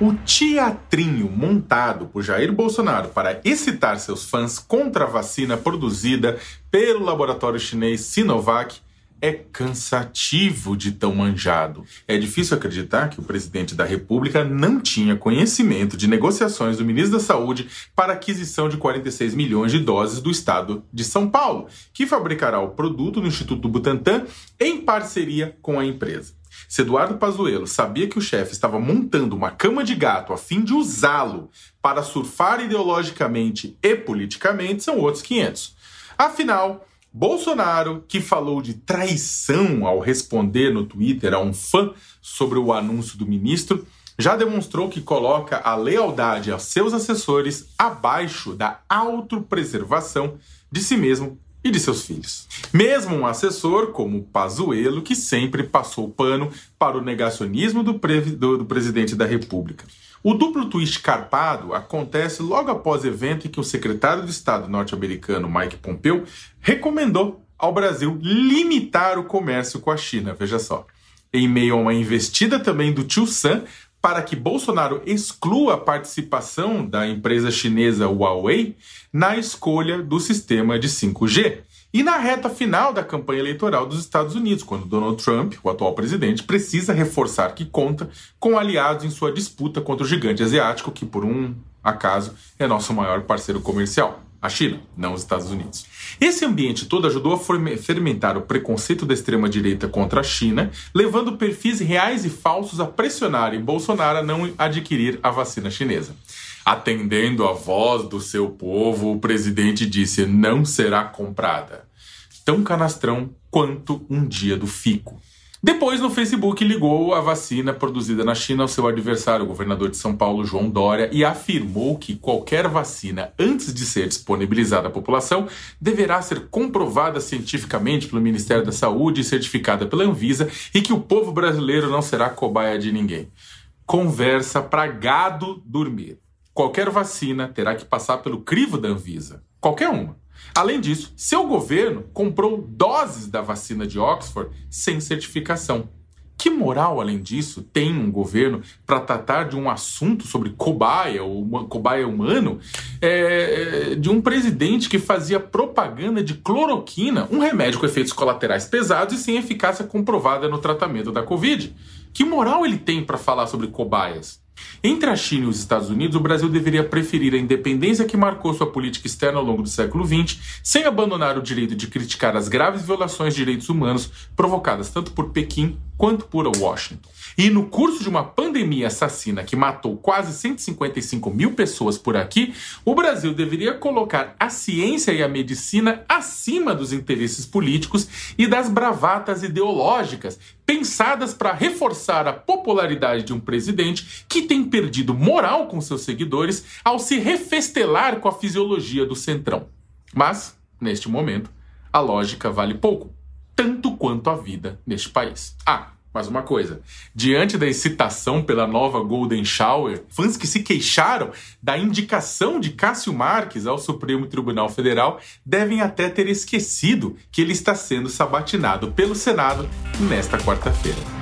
O teatrinho montado por Jair Bolsonaro para excitar seus fãs contra a vacina produzida pelo laboratório chinês Sinovac é cansativo de tão manjado. É difícil acreditar que o presidente da República não tinha conhecimento de negociações do ministro da Saúde para aquisição de 46 milhões de doses do estado de São Paulo, que fabricará o produto no Instituto Butantan em parceria com a empresa. Se Eduardo Pazuello sabia que o chefe estava montando uma cama de gato a fim de usá-lo para surfar ideologicamente e politicamente, são outros 500. Afinal, Bolsonaro, que falou de traição ao responder no Twitter a um fã sobre o anúncio do ministro, já demonstrou que coloca a lealdade aos seus assessores abaixo da autopreservação de si mesmo e de seus filhos. Mesmo um assessor como Pazuello, que sempre passou pano para o negacionismo do, do, do presidente da República. O duplo twist carpado acontece logo após o evento em que o secretário de Estado norte-americano Mike Pompeo recomendou ao Brasil limitar o comércio com a China, veja só. Em meio a uma investida também do Tio Sam para que Bolsonaro exclua a participação da empresa chinesa Huawei na escolha do sistema de 5G. E na reta final da campanha eleitoral dos Estados Unidos, quando Donald Trump, o atual presidente, precisa reforçar que conta com aliados em sua disputa contra o gigante asiático, que por um acaso é nosso maior parceiro comercial a China, não os Estados Unidos. Esse ambiente todo ajudou a fermentar o preconceito da extrema-direita contra a China, levando perfis reais e falsos a pressionarem Bolsonaro a não adquirir a vacina chinesa. Atendendo a voz do seu povo, o presidente disse: não será comprada. Tão canastrão quanto um dia do fico. Depois, no Facebook, ligou a vacina produzida na China ao seu adversário, o governador de São Paulo, João Dória, e afirmou que qualquer vacina, antes de ser disponibilizada à população, deverá ser comprovada cientificamente pelo Ministério da Saúde e certificada pela Anvisa, e que o povo brasileiro não será cobaia de ninguém. Conversa para gado dormir. Qualquer vacina terá que passar pelo crivo da Anvisa. Qualquer uma. Além disso, seu governo comprou doses da vacina de Oxford sem certificação. Que moral, além disso, tem um governo para tratar de um assunto sobre cobaia, ou cobaia humano, é, de um presidente que fazia propaganda de cloroquina, um remédio com efeitos colaterais pesados e sem eficácia comprovada no tratamento da Covid? Que moral ele tem para falar sobre cobaias? Entre a China e os Estados Unidos, o Brasil deveria preferir a independência que marcou sua política externa ao longo do século XX, sem abandonar o direito de criticar as graves violações de direitos humanos provocadas tanto por Pequim quanto por Washington. E no curso de uma pandemia assassina que matou quase 155 mil pessoas por aqui, o Brasil deveria colocar a ciência e a medicina acima dos interesses políticos e das bravatas ideológicas, pensadas para reforçar a popularidade de um presidente que tem perdido moral com seus seguidores ao se refestelar com a fisiologia do centrão. Mas, neste momento, a lógica vale pouco tanto quanto a vida neste país. Ah, mais uma coisa, diante da excitação pela nova Golden Shower, fãs que se queixaram da indicação de Cássio Marques ao Supremo Tribunal Federal devem até ter esquecido que ele está sendo sabatinado pelo Senado nesta quarta-feira.